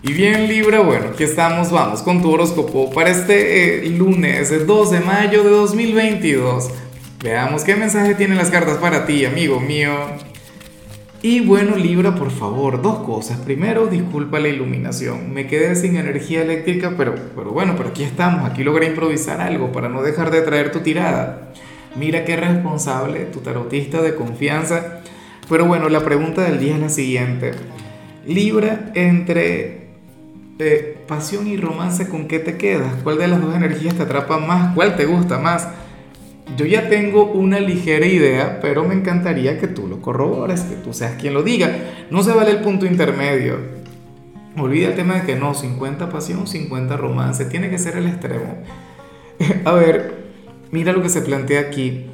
Y bien Libra, bueno, aquí estamos, vamos con tu horóscopo para este eh, lunes 2 de mayo de 2022. Veamos qué mensaje tienen las cartas para ti, amigo mío. Y bueno, Libra, por favor, dos cosas. Primero, disculpa la iluminación. Me quedé sin energía eléctrica, pero, pero bueno, pero aquí estamos. Aquí logré improvisar algo para no dejar de traer tu tirada. Mira qué responsable, tu tarotista de confianza. Pero bueno, la pregunta del día es la siguiente. Libra, entre pasión y romance, ¿con qué te quedas? ¿Cuál de las dos energías te atrapa más? ¿Cuál te gusta más? Yo ya tengo una ligera idea, pero me encantaría que tú lo corrobores, que tú seas quien lo diga. No se vale el punto intermedio. Olvida el tema de que no, 50 pasión, 50 romance, tiene que ser el extremo. A ver, mira lo que se plantea aquí.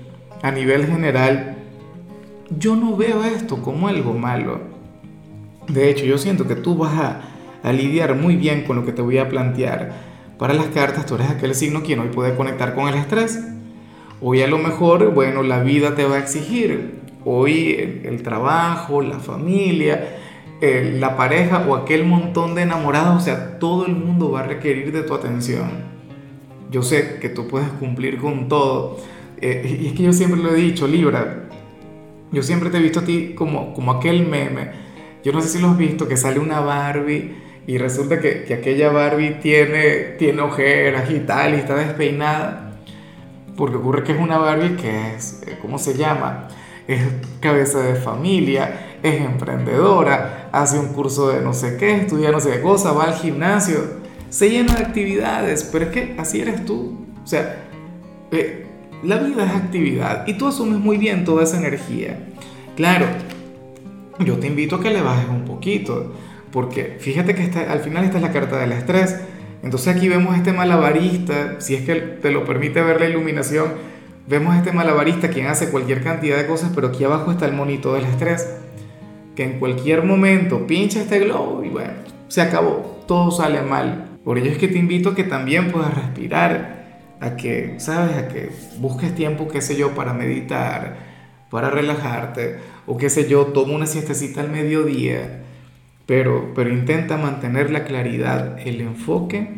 A nivel general, yo no veo esto como algo malo. De hecho, yo siento que tú vas a a lidiar muy bien con lo que te voy a plantear. Para las cartas, tú eres aquel signo quien hoy puede conectar con el estrés. Hoy a lo mejor, bueno, la vida te va a exigir. Hoy el, trabajo, la familia, la pareja o aquel montón de enamorados, o sea, todo el mundo va a requerir de tu atención. Yo sé que tú puedes cumplir con todo. Eh, y es que yo siempre lo he dicho, Libra, yo siempre te he visto a ti como, como aquel meme. Yo no sé si lo has visto, que sale una Barbie y resulta que, que, aquella Barbie tiene, tiene ojeras y tal y está despeinada. Porque ocurre que es una Barbie que es, eh, ¿cómo se llama? Es cabeza de familia, es emprendedora, hace un curso de no sé qué, estudia no sé qué cosa, va al gimnasio, se llena de actividades, pero es que así eres tú. O sea, eh, la vida es actividad y tú asumes muy bien toda esa energía. Claro, yo te invito a que le bajes un poquito porque fíjate que al final esta es la carta del estrés. Entonces aquí vemos este malabarista, si es que te lo permite ver la iluminación, vemos este malabarista quien hace cualquier cantidad de cosas, pero aquí abajo está el monito del estrés, que en cualquier momento pincha este globo y bueno, se acabó, todo sale mal. Por ello es que te invito a que también puedas respirar, a que, ¿sabes? A que busques tiempo, qué sé yo, para meditar, para relajarte, o qué sé yo, toma una siestecita al mediodía pero, pero intenta mantener la claridad, el enfoque,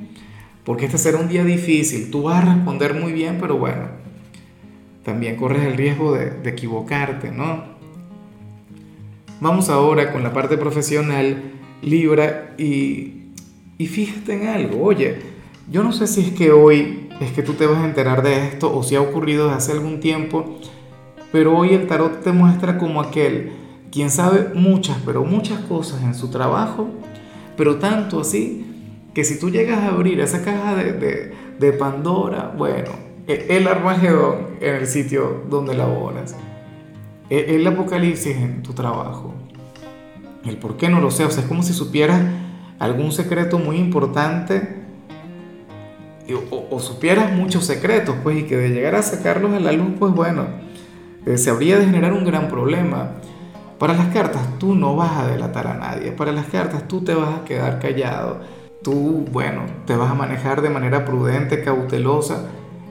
porque este será un día difícil. Tú vas a responder muy bien, pero bueno, también corres el riesgo de, de equivocarte, ¿no? Vamos ahora con la parte profesional, Libra, y, y fíjate en algo. Oye, yo no sé si es que hoy es que tú te vas a enterar de esto o si ha ocurrido desde hace algún tiempo, pero hoy el tarot te muestra como aquel quien sabe muchas, pero muchas cosas en su trabajo, pero tanto así que si tú llegas a abrir esa caja de, de, Pandora, bueno, e, el Armagedón en el sitio donde laboras, e, el apocalipsis en tu trabajo, el por qué no lo sé, o sea, es como si supieras algún secreto muy importante o, o, supieras muchos secretos, pues, y que de llegar a sacarlos a la luz, pues bueno, eh, se habría de generar un gran problema. Para las cartas tú no vas a delatar a nadie, para las cartas tú te vas a quedar callado, tú, bueno, te vas a manejar de manera prudente, cautelosa,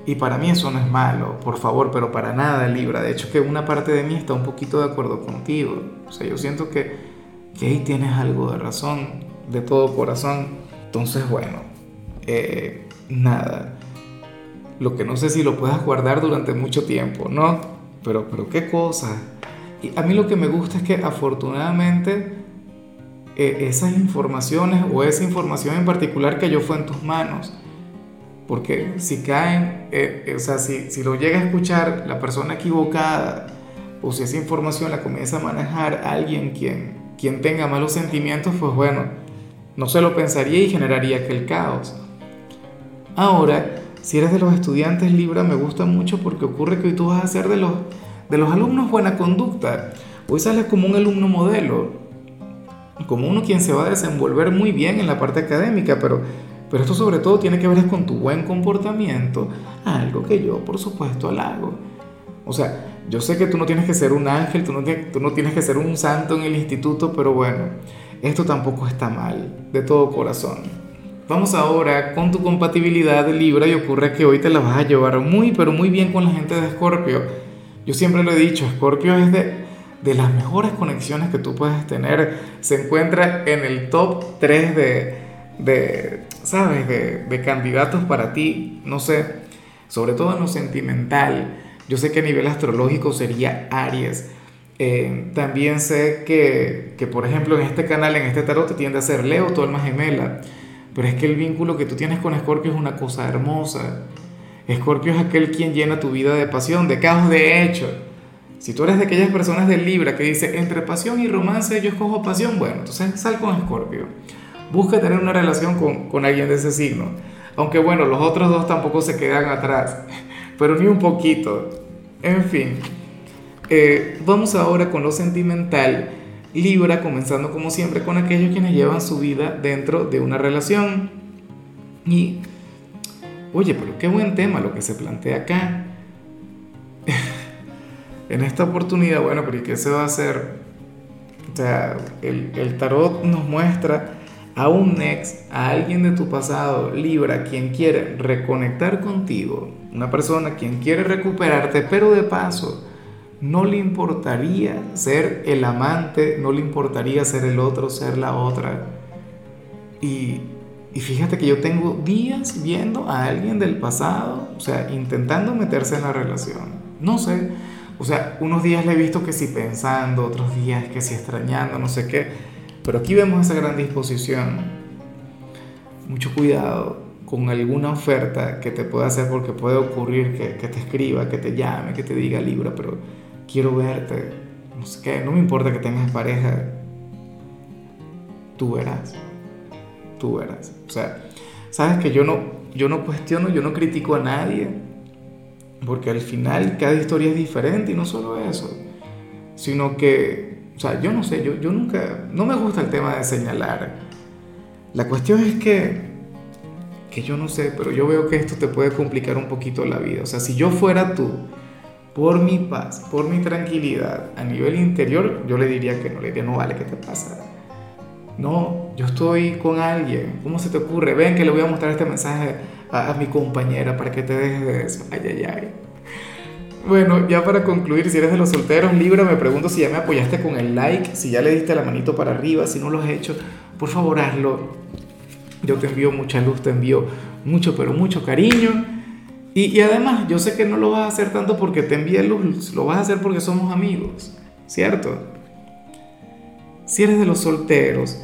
y para mí eso no es malo, por favor, pero para nada Libra. De hecho que una parte de mí está un poquito de acuerdo contigo. O sea, yo siento que, que ahí tienes algo de razón, de todo corazón. Entonces, bueno, eh, nada. Lo que no sé si lo puedas guardar durante mucho tiempo, ¿no? Pero, pero qué cosa a mí lo que me gusta es que afortunadamente eh, esas informaciones o esa información en particular que yo fue en tus manos, porque si caen, eh, eh, o sea, si, si lo llega a escuchar la persona equivocada, o si esa información la comienza a manejar alguien quien, quien tenga malos sentimientos, pues bueno, no se lo pensaría y generaría aquel caos. Ahora, si eres de los estudiantes Libra, me gusta mucho porque ocurre que hoy tú vas a ser de los de los alumnos buena conducta. Hoy sales como un alumno modelo, como uno quien se va a desenvolver muy bien en la parte académica, pero, pero esto sobre todo tiene que ver con tu buen comportamiento, algo que yo por supuesto halago. O sea, yo sé que tú no tienes que ser un ángel, tú no, tú no tienes que ser un santo en el instituto, pero bueno, esto tampoco está mal, de todo corazón. Vamos ahora con tu compatibilidad de Libra y ocurre que hoy te la vas a llevar muy, pero muy bien con la gente de Escorpio yo siempre lo he dicho, Scorpio es de, de las mejores conexiones que tú puedes tener. Se encuentra en el top 3 de, de ¿sabes? De, de candidatos para ti, no sé, sobre todo en lo sentimental. Yo sé que a nivel astrológico sería Aries. Eh, también sé que, que, por ejemplo, en este canal, en este tarot, te tiende a ser Leo, tu alma gemela. Pero es que el vínculo que tú tienes con Escorpio es una cosa hermosa. Escorpio es aquel quien llena tu vida de pasión, de caos, de hecho. Si tú eres de aquellas personas del Libra que dice entre pasión y romance yo escojo pasión, bueno, entonces sal con Escorpio. Busca tener una relación con, con alguien de ese signo. Aunque bueno, los otros dos tampoco se quedan atrás, pero ni un poquito. En fin, eh, vamos ahora con lo sentimental. Libra, comenzando como siempre con aquellos quienes llevan su vida dentro de una relación. Y, oye, pero qué buen tema lo que se plantea acá. en esta oportunidad, bueno, pero ¿y qué se va a hacer? O sea, el, el tarot nos muestra a un ex, a alguien de tu pasado, Libra, quien quiere reconectar contigo, una persona quien quiere recuperarte, pero de paso, no le importaría ser el amante, no le importaría ser el otro, ser la otra. Y, y fíjate que yo tengo días viendo a alguien del pasado, o sea, intentando meterse en la relación. No sé, o sea, unos días le he visto que sí pensando, otros días que sí extrañando, no sé qué pero aquí vemos esa gran disposición. Mucho cuidado con alguna oferta que te pueda hacer porque puede ocurrir que, que, te escriba, que te llame, que te diga Libra, pero quiero verte, no sé qué, no me importa que tengas pareja, tú verás, tú. O sea, sabes que yo no, yo no cuestiono, yo no critico a nadie, porque al final cada historia es diferente y no solo eso, sino que o sea, yo no sé, yo, yo nunca, no me gusta el tema de señalar. La cuestión es que, que yo no sé, pero yo veo que esto te puede complicar un poquito la vida. O sea, si yo fuera tú, por mi paz, por mi tranquilidad a nivel interior, yo le diría que no, le diría, no vale, ¿qué te pasa? No, yo estoy con alguien, ¿cómo se te ocurre? Ven que le voy a mostrar este mensaje a, a mi compañera para que te dejes de eso. Ay, ay, ay. Bueno, ya para concluir, si eres de los solteros, Libra, me pregunto si ya me apoyaste con el like, si ya le diste la manito para arriba, si no lo has hecho, por favor hazlo. Yo te envío mucha luz, te envío mucho, pero mucho cariño. Y, y además, yo sé que no lo vas a hacer tanto porque te envíe luz, lo vas a hacer porque somos amigos, ¿cierto? Si eres de los solteros,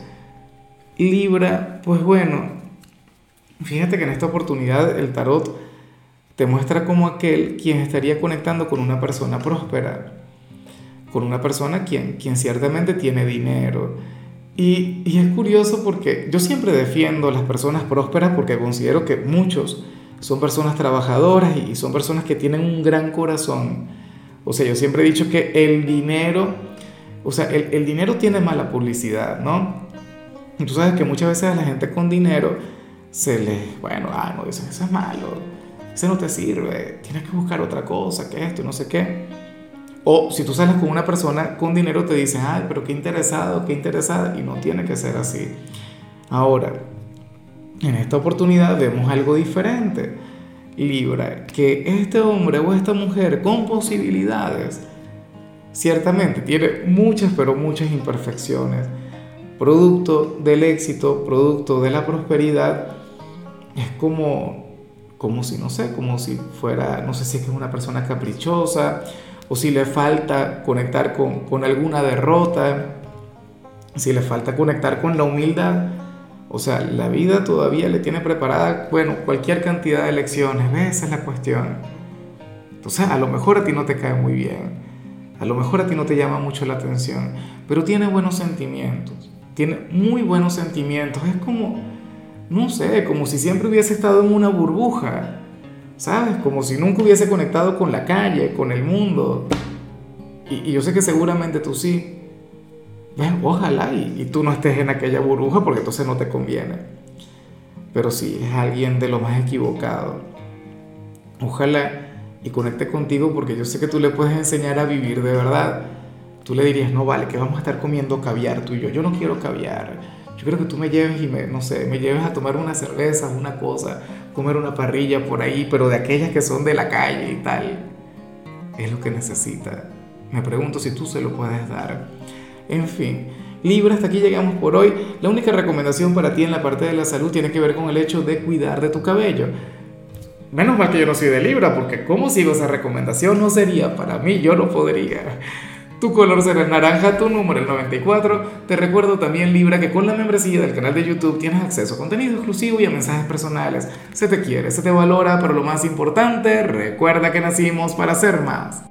Libra, pues bueno, fíjate que en esta oportunidad el tarot te muestra como aquel quien estaría conectando con una persona próspera, con una persona quien, quien ciertamente tiene dinero. Y, y, es curioso porque yo siempre defiendo a las personas prósperas porque considero que muchos son personas trabajadoras y son personas que tienen un gran corazón. O sea, yo siempre he dicho que el dinero, o sea, el, el dinero tiene mala publicidad, ¿no? Y tú sabes que muchas veces a la gente con dinero se les, bueno, ah, no, dicen, eso es malo ese no te sirve, tienes que buscar otra cosa, que esto, no sé qué. O si tú sales con una persona con dinero, te dicen, ay, pero qué interesado, qué interesada, y no tiene que ser así. Ahora, en esta oportunidad vemos algo diferente. Libra, que este hombre o esta mujer con posibilidades, ciertamente tiene muchas, pero muchas imperfecciones. Producto del éxito, producto de la prosperidad, es como como si, no sé, como si fuera, no sé si es que es una persona caprichosa o si le falta conectar con, con alguna derrota, si le falta conectar con la humildad. O sea, la vida todavía le tiene preparada, bueno, cualquier cantidad de lecciones. Esa es la cuestión. Entonces, a lo mejor a ti no te cae muy bien, a lo mejor a ti no te llama mucho la atención, pero tiene buenos sentimientos, tiene muy buenos sentimientos. Es como, no sé, como si siempre hubiese estado en una burbuja, ¿sabes? Como si nunca hubiese conectado con la calle, con el mundo. Y, yo sé que seguramente tú sí. ojalá y, tú no estés en aquella burbuja porque entonces no te conviene. Pero sí, es alguien de lo más equivocado. Ojalá y conecte contigo porque yo sé que tú le puedes enseñar a vivir de verdad. Tú le dirías, no vale, que vamos a estar comiendo caviar tú y yo. Yo no quiero caviar yo creo que tú me lleves y me, no sé, me lleves a tomar una cerveza, una cosa, comer una parrilla por ahí, pero de aquellas que son de la calle y tal. Es lo que necesita. Me pregunto si tú se lo puedes dar. En fin, Libra, hasta aquí llegamos por hoy. La única recomendación para ti en la parte de la salud tiene que ver con el hecho de cuidar de tu cabello. Menos mal que yo no soy de Libra, porque ¿cómo sigo esa recomendación? No sería para mí, yo no podría. Tu color será el naranja, tu número el 94. Te recuerdo también, Libra, que con la membresía del canal de YouTube tienes acceso a contenido exclusivo y a mensajes personales. Se te quiere, se te valora, pero lo más importante, recuerda que nacimos para ser más.